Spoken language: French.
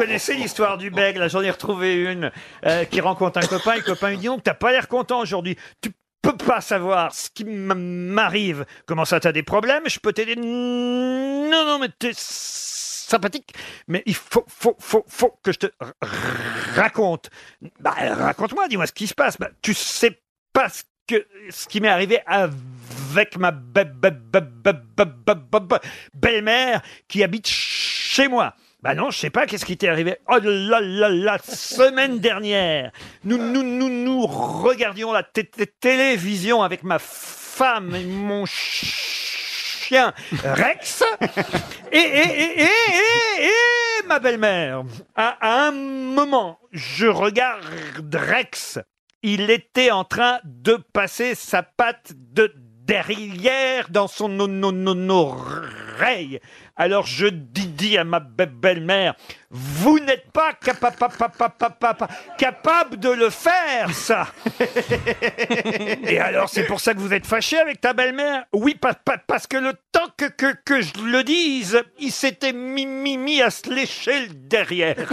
connaissez l'histoire du bègue, là j'en ai retrouvé une euh, qui rencontre un copain le copain lui dit donc t'as pas l'air content aujourd'hui. Tu peux pas savoir ce qui m'arrive. Comment ça t'as des problèmes? Je peux t'aider? Non non mais t'es sympathique, mais il faut, faut, faut, faut que je te raconte. Bah, raconte-moi, dis-moi ce qui se passe. Bah, tu sais pas ce que ce qui m'est arrivé avec ma belle-mère qui habite chez moi. Bah non, je sais pas, qu'est-ce qui t'est arrivé Oh là là la semaine dernière, nous, nous, nous, nous regardions la té- té- télévision avec ma femme et mon chien Rex et, et, et, et, et, et ma belle-mère. À, à un moment, je regarde Rex. Il était en train de passer sa patte de derrière dans son no- no- no- no- oreille. Alors je dis, dis à ma be- belle-mère, vous n'êtes pas capa- pa- pa- pa- pa- pa- pa- capable de le faire, ça. Et alors c'est pour ça que vous êtes fâché avec ta belle-mère? Oui, pa- pa- parce que le temps que, que, que je le dise, il s'était mis, mis, mis à se lécher le derrière.